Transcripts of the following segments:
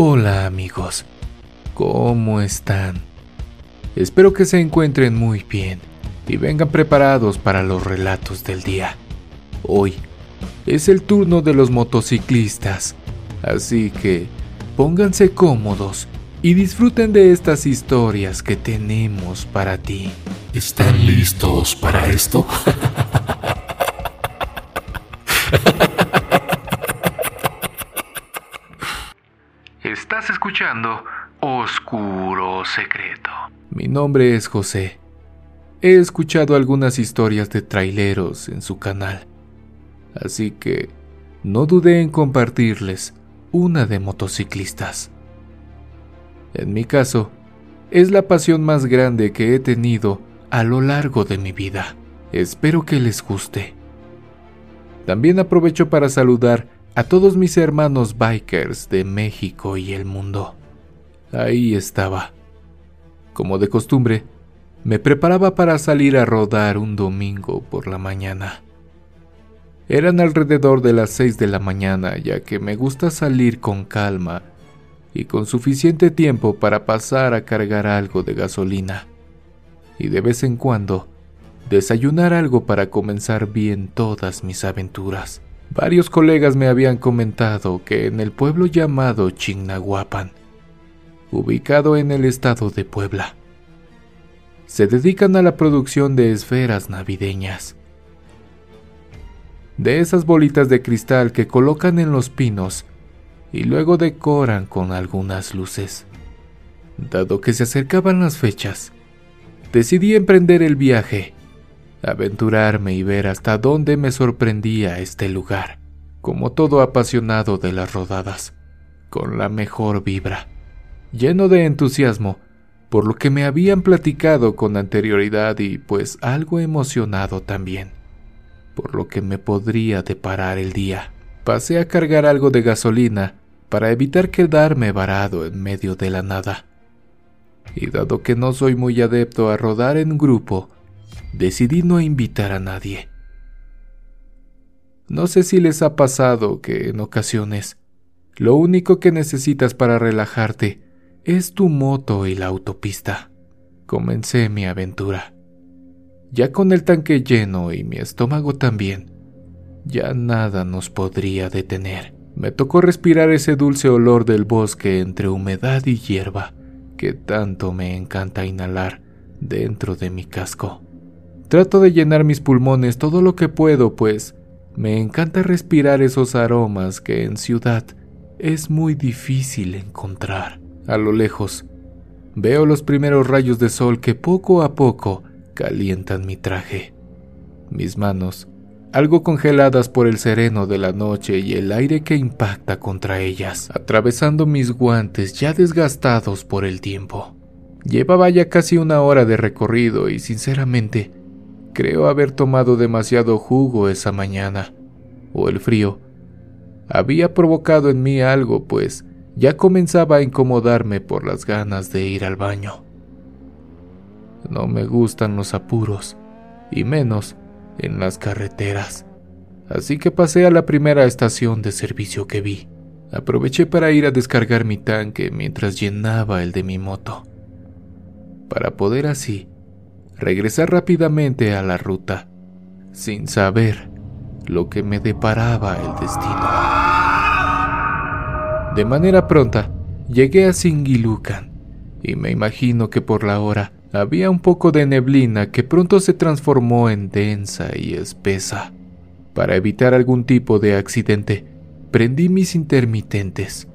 Hola amigos, ¿cómo están? Espero que se encuentren muy bien y vengan preparados para los relatos del día. Hoy es el turno de los motociclistas, así que pónganse cómodos y disfruten de estas historias que tenemos para ti. ¿Están listos para esto? Oscuro Secreto. Mi nombre es José. He escuchado algunas historias de traileros en su canal, así que no dudé en compartirles una de motociclistas. En mi caso, es la pasión más grande que he tenido a lo largo de mi vida. Espero que les guste. También aprovecho para saludar a todos mis hermanos bikers de México y el mundo. Ahí estaba. Como de costumbre, me preparaba para salir a rodar un domingo por la mañana. Eran alrededor de las 6 de la mañana, ya que me gusta salir con calma y con suficiente tiempo para pasar a cargar algo de gasolina. Y de vez en cuando, desayunar algo para comenzar bien todas mis aventuras. Varios colegas me habían comentado que en el pueblo llamado Chignahuapan, ubicado en el estado de Puebla, se dedican a la producción de esferas navideñas. De esas bolitas de cristal que colocan en los pinos y luego decoran con algunas luces. Dado que se acercaban las fechas, decidí emprender el viaje aventurarme y ver hasta dónde me sorprendía este lugar, como todo apasionado de las rodadas, con la mejor vibra, lleno de entusiasmo por lo que me habían platicado con anterioridad y pues algo emocionado también, por lo que me podría deparar el día. Pasé a cargar algo de gasolina para evitar quedarme varado en medio de la nada. Y dado que no soy muy adepto a rodar en grupo, decidí no invitar a nadie. No sé si les ha pasado que en ocasiones lo único que necesitas para relajarte es tu moto y la autopista. Comencé mi aventura. Ya con el tanque lleno y mi estómago también, ya nada nos podría detener. Me tocó respirar ese dulce olor del bosque entre humedad y hierba que tanto me encanta inhalar dentro de mi casco. Trato de llenar mis pulmones todo lo que puedo, pues me encanta respirar esos aromas que en ciudad es muy difícil encontrar. A lo lejos, veo los primeros rayos de sol que poco a poco calientan mi traje. Mis manos, algo congeladas por el sereno de la noche y el aire que impacta contra ellas, atravesando mis guantes ya desgastados por el tiempo. Llevaba ya casi una hora de recorrido y sinceramente Creo haber tomado demasiado jugo esa mañana, o el frío. Había provocado en mí algo, pues ya comenzaba a incomodarme por las ganas de ir al baño. No me gustan los apuros, y menos en las carreteras. Así que pasé a la primera estación de servicio que vi. Aproveché para ir a descargar mi tanque mientras llenaba el de mi moto, para poder así regresar rápidamente a la ruta, sin saber lo que me deparaba el destino. De manera pronta, llegué a Singilucan, y me imagino que por la hora había un poco de neblina que pronto se transformó en densa y espesa. Para evitar algún tipo de accidente, prendí mis intermitentes.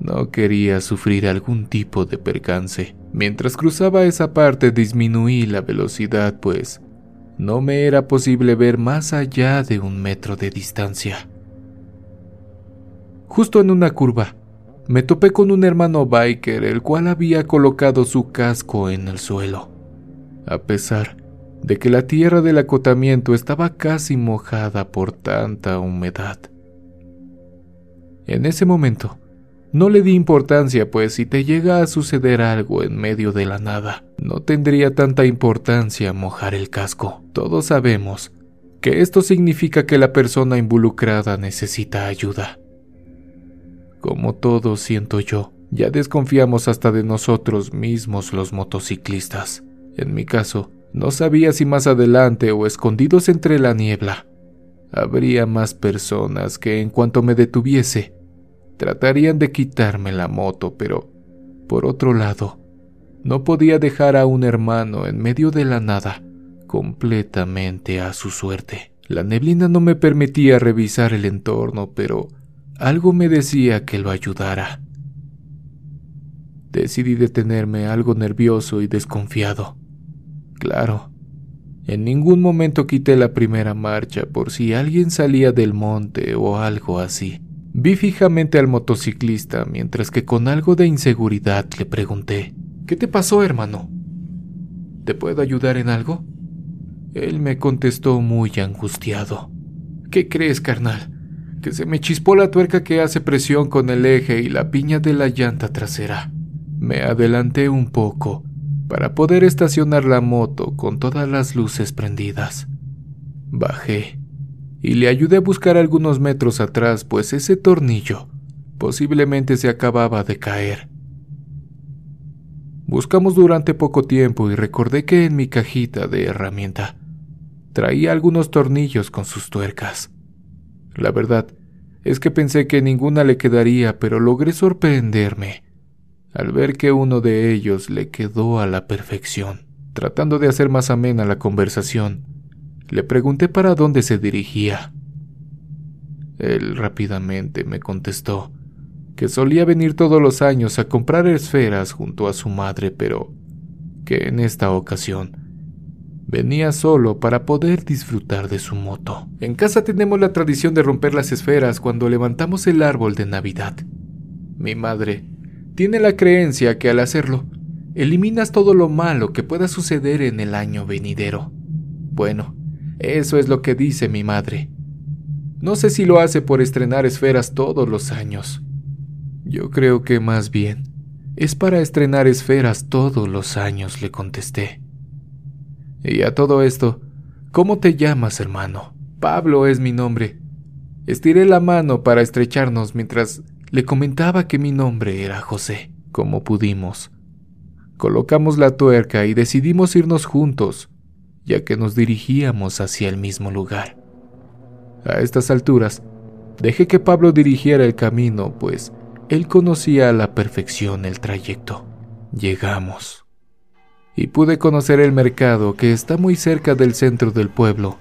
No quería sufrir algún tipo de percance. Mientras cruzaba esa parte disminuí la velocidad, pues no me era posible ver más allá de un metro de distancia. Justo en una curva, me topé con un hermano biker, el cual había colocado su casco en el suelo. A pesar de que la tierra del acotamiento estaba casi mojada por tanta humedad. En ese momento, no le di importancia, pues si te llega a suceder algo en medio de la nada, no tendría tanta importancia mojar el casco. Todos sabemos que esto significa que la persona involucrada necesita ayuda. Como todos siento yo, ya desconfiamos hasta de nosotros mismos los motociclistas. En mi caso, no sabía si más adelante o escondidos entre la niebla habría más personas que en cuanto me detuviese tratarían de quitarme la moto, pero por otro lado, no podía dejar a un hermano en medio de la nada, completamente a su suerte. La neblina no me permitía revisar el entorno, pero algo me decía que lo ayudara. Decidí detenerme algo nervioso y desconfiado. Claro, en ningún momento quité la primera marcha por si alguien salía del monte o algo así. Vi fijamente al motociclista mientras que con algo de inseguridad le pregunté, ¿Qué te pasó, hermano? ¿Te puedo ayudar en algo? Él me contestó muy angustiado. ¿Qué crees, carnal? Que se me chispó la tuerca que hace presión con el eje y la piña de la llanta trasera. Me adelanté un poco para poder estacionar la moto con todas las luces prendidas. Bajé y le ayudé a buscar algunos metros atrás, pues ese tornillo posiblemente se acababa de caer. Buscamos durante poco tiempo y recordé que en mi cajita de herramienta traía algunos tornillos con sus tuercas. La verdad es que pensé que ninguna le quedaría, pero logré sorprenderme al ver que uno de ellos le quedó a la perfección. Tratando de hacer más amena la conversación, le pregunté para dónde se dirigía. Él rápidamente me contestó que solía venir todos los años a comprar esferas junto a su madre, pero que en esta ocasión venía solo para poder disfrutar de su moto. En casa tenemos la tradición de romper las esferas cuando levantamos el árbol de Navidad. Mi madre tiene la creencia que al hacerlo, eliminas todo lo malo que pueda suceder en el año venidero. Bueno, eso es lo que dice mi madre. No sé si lo hace por estrenar esferas todos los años. Yo creo que más bien es para estrenar esferas todos los años, le contesté. Y a todo esto, ¿cómo te llamas, hermano? Pablo es mi nombre. Estiré la mano para estrecharnos mientras le comentaba que mi nombre era José, como pudimos. Colocamos la tuerca y decidimos irnos juntos, ya que nos dirigíamos hacia el mismo lugar. A estas alturas, dejé que Pablo dirigiera el camino, pues él conocía a la perfección el trayecto. Llegamos. Y pude conocer el mercado que está muy cerca del centro del pueblo,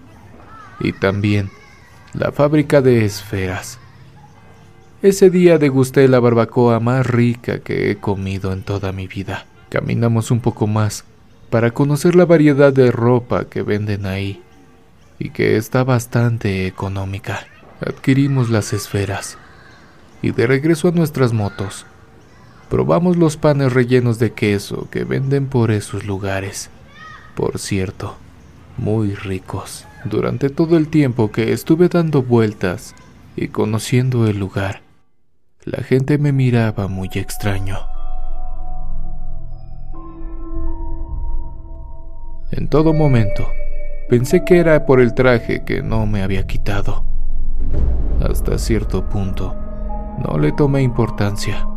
y también la fábrica de esferas. Ese día degusté la barbacoa más rica que he comido en toda mi vida. Caminamos un poco más para conocer la variedad de ropa que venden ahí y que está bastante económica. Adquirimos las esferas y de regreso a nuestras motos, probamos los panes rellenos de queso que venden por esos lugares. Por cierto, muy ricos. Durante todo el tiempo que estuve dando vueltas y conociendo el lugar, la gente me miraba muy extraño. En todo momento, pensé que era por el traje que no me había quitado. Hasta cierto punto, no le tomé importancia,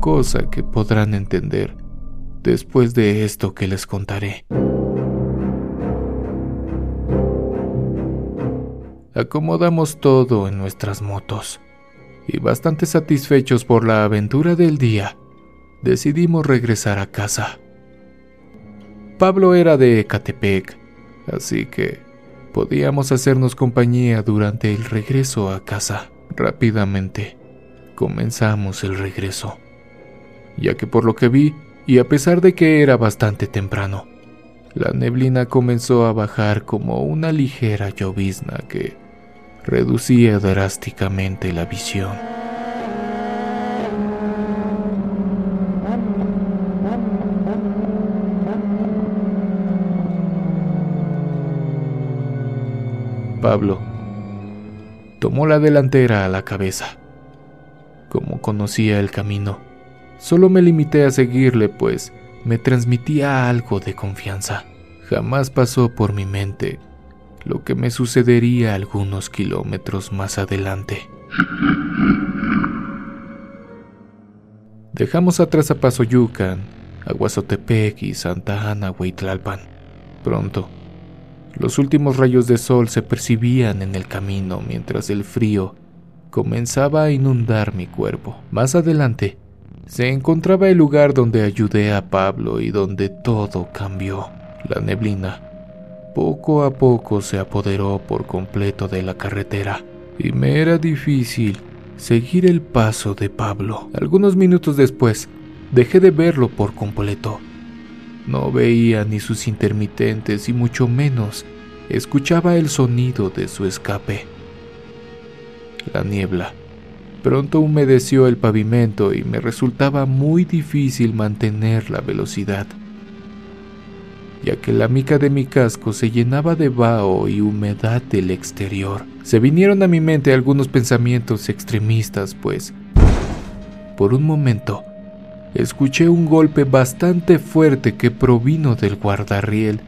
cosa que podrán entender después de esto que les contaré. Acomodamos todo en nuestras motos y bastante satisfechos por la aventura del día, decidimos regresar a casa. Pablo era de Ecatepec, así que podíamos hacernos compañía durante el regreso a casa. Rápidamente comenzamos el regreso, ya que por lo que vi, y a pesar de que era bastante temprano, la neblina comenzó a bajar como una ligera llovizna que reducía drásticamente la visión. Pablo tomó la delantera a la cabeza. Como conocía el camino, solo me limité a seguirle, pues me transmitía algo de confianza. Jamás pasó por mi mente lo que me sucedería algunos kilómetros más adelante. Dejamos atrás a Pasoyucan, Aguazotepec y Santa Ana, Huitlalpan. Pronto, los últimos rayos de sol se percibían en el camino mientras el frío comenzaba a inundar mi cuerpo. Más adelante, se encontraba el lugar donde ayudé a Pablo y donde todo cambió. La neblina poco a poco se apoderó por completo de la carretera y me era difícil seguir el paso de Pablo. Algunos minutos después, dejé de verlo por completo. No veía ni sus intermitentes y mucho menos escuchaba el sonido de su escape. La niebla pronto humedeció el pavimento y me resultaba muy difícil mantener la velocidad, ya que la mica de mi casco se llenaba de vaho y humedad del exterior. Se vinieron a mi mente algunos pensamientos extremistas, pues, por un momento, escuché un golpe bastante fuerte que provino del guardarriel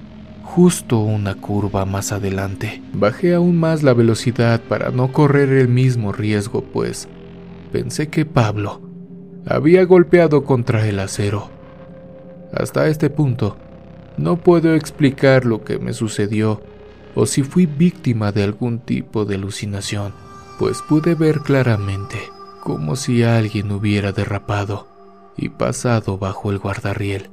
justo una curva más adelante. Bajé aún más la velocidad para no correr el mismo riesgo, pues pensé que Pablo había golpeado contra el acero. Hasta este punto, no puedo explicar lo que me sucedió o si fui víctima de algún tipo de alucinación, pues pude ver claramente como si alguien hubiera derrapado y pasado bajo el guardarriel.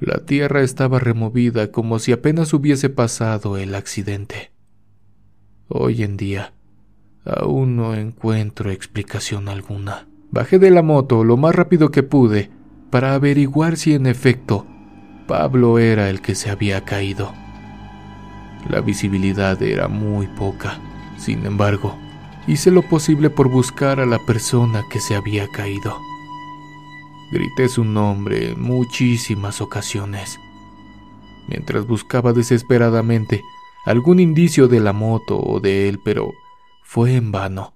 La tierra estaba removida como si apenas hubiese pasado el accidente. Hoy en día, aún no encuentro explicación alguna. Bajé de la moto lo más rápido que pude para averiguar si en efecto Pablo era el que se había caído. La visibilidad era muy poca. Sin embargo, hice lo posible por buscar a la persona que se había caído. Grité su nombre en muchísimas ocasiones, mientras buscaba desesperadamente algún indicio de la moto o de él, pero fue en vano.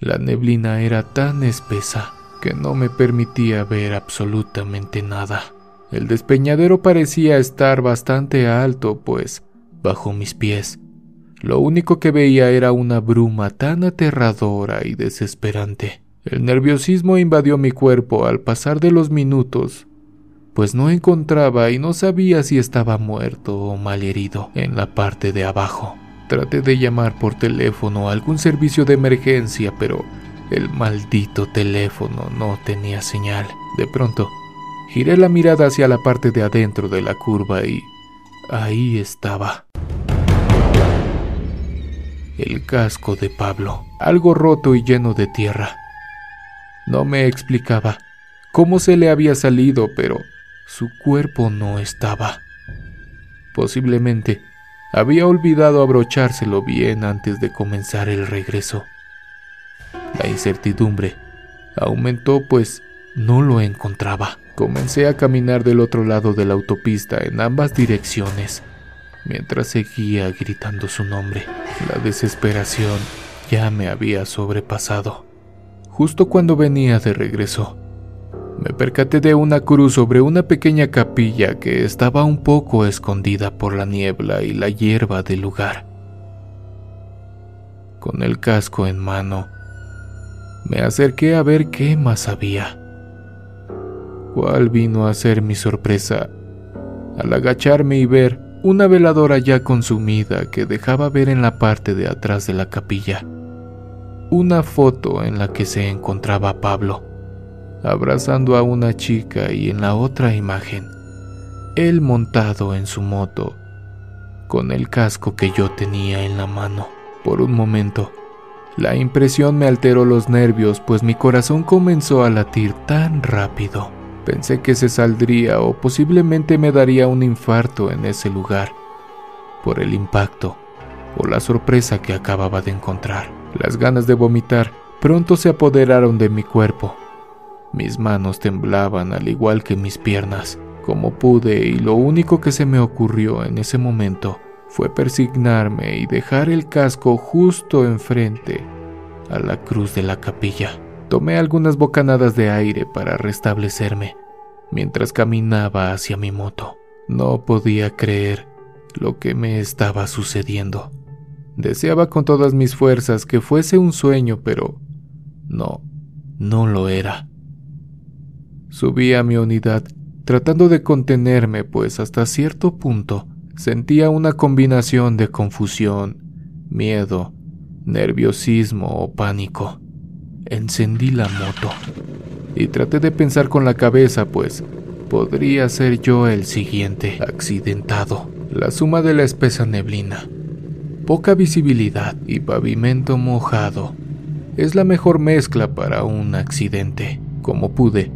La neblina era tan espesa que no me permitía ver absolutamente nada. El despeñadero parecía estar bastante alto, pues, bajo mis pies, lo único que veía era una bruma tan aterradora y desesperante. El nerviosismo invadió mi cuerpo al pasar de los minutos, pues no encontraba y no sabía si estaba muerto o malherido en la parte de abajo. Traté de llamar por teléfono a algún servicio de emergencia, pero el maldito teléfono no tenía señal. De pronto, giré la mirada hacia la parte de adentro de la curva y ahí estaba. El casco de Pablo, algo roto y lleno de tierra. No me explicaba cómo se le había salido, pero su cuerpo no estaba. Posiblemente había olvidado abrochárselo bien antes de comenzar el regreso. La incertidumbre aumentó pues no lo encontraba. Comencé a caminar del otro lado de la autopista en ambas direcciones, mientras seguía gritando su nombre. La desesperación ya me había sobrepasado. Justo cuando venía de regreso, me percaté de una cruz sobre una pequeña capilla que estaba un poco escondida por la niebla y la hierba del lugar. Con el casco en mano, me acerqué a ver qué más había. ¿Cuál vino a ser mi sorpresa al agacharme y ver una veladora ya consumida que dejaba ver en la parte de atrás de la capilla una foto en la que se encontraba Pablo, abrazando a una chica y en la otra imagen, él montado en su moto, con el casco que yo tenía en la mano. Por un momento, la impresión me alteró los nervios, pues mi corazón comenzó a latir tan rápido. Pensé que se saldría o posiblemente me daría un infarto en ese lugar, por el impacto o la sorpresa que acababa de encontrar. Las ganas de vomitar pronto se apoderaron de mi cuerpo. Mis manos temblaban al igual que mis piernas, como pude, y lo único que se me ocurrió en ese momento fue persignarme y dejar el casco justo enfrente a la cruz de la capilla. Tomé algunas bocanadas de aire para restablecerme mientras caminaba hacia mi moto. No podía creer lo que me estaba sucediendo. Deseaba con todas mis fuerzas que fuese un sueño, pero no, no lo era. Subí a mi unidad tratando de contenerme, pues hasta cierto punto sentía una combinación de confusión, miedo, nerviosismo o pánico. Encendí la moto y traté de pensar con la cabeza, pues podría ser yo el siguiente accidentado. La suma de la espesa neblina, poca visibilidad y pavimento mojado es la mejor mezcla para un accidente. Como pude,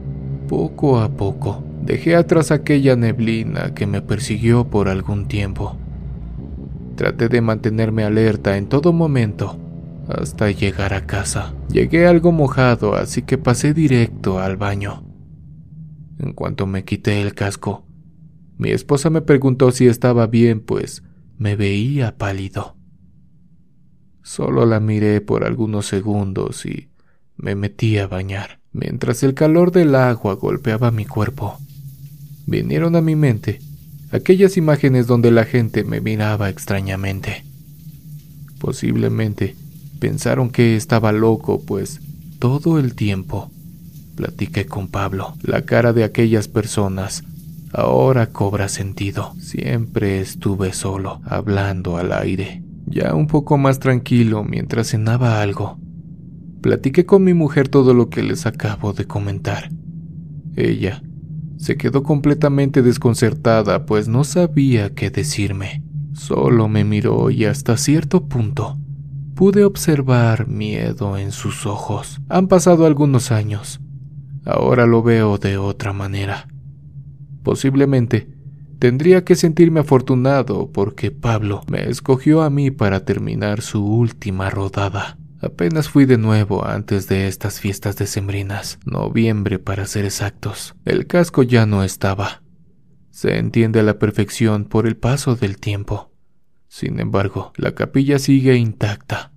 poco a poco, dejé atrás aquella neblina que me persiguió por algún tiempo. Traté de mantenerme alerta en todo momento hasta llegar a casa. Llegué algo mojado, así que pasé directo al baño. En cuanto me quité el casco, mi esposa me preguntó si estaba bien, pues me veía pálido. Solo la miré por algunos segundos y me metí a bañar, mientras el calor del agua golpeaba mi cuerpo. Vinieron a mi mente aquellas imágenes donde la gente me miraba extrañamente. Posiblemente pensaron que estaba loco, pues todo el tiempo platiqué con Pablo. La cara de aquellas personas ahora cobra sentido. Siempre estuve solo, hablando al aire ya un poco más tranquilo mientras cenaba algo. Platiqué con mi mujer todo lo que les acabo de comentar. Ella se quedó completamente desconcertada, pues no sabía qué decirme. Solo me miró y hasta cierto punto pude observar miedo en sus ojos. Han pasado algunos años. Ahora lo veo de otra manera. Posiblemente Tendría que sentirme afortunado porque Pablo me escogió a mí para terminar su última rodada. Apenas fui de nuevo antes de estas fiestas decembrinas, noviembre para ser exactos. El casco ya no estaba. Se entiende a la perfección por el paso del tiempo. Sin embargo, la capilla sigue intacta.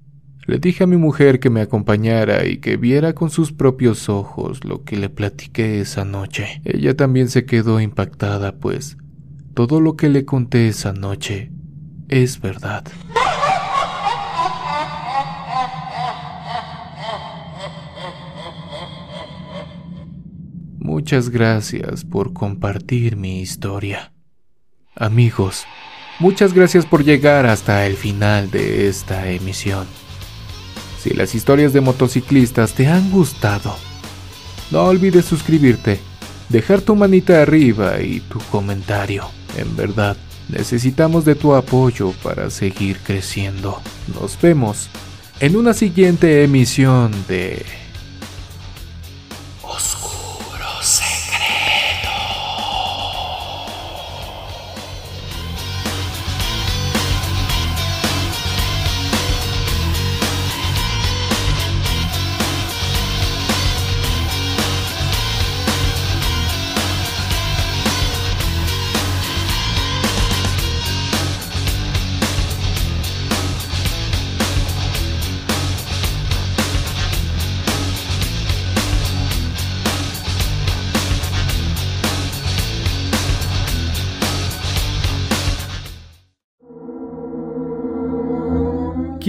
Le dije a mi mujer que me acompañara y que viera con sus propios ojos lo que le platiqué esa noche. Ella también se quedó impactada, pues todo lo que le conté esa noche es verdad. Muchas gracias por compartir mi historia. Amigos, muchas gracias por llegar hasta el final de esta emisión. Si las historias de motociclistas te han gustado, no olvides suscribirte, dejar tu manita arriba y tu comentario. En verdad, necesitamos de tu apoyo para seguir creciendo. Nos vemos en una siguiente emisión de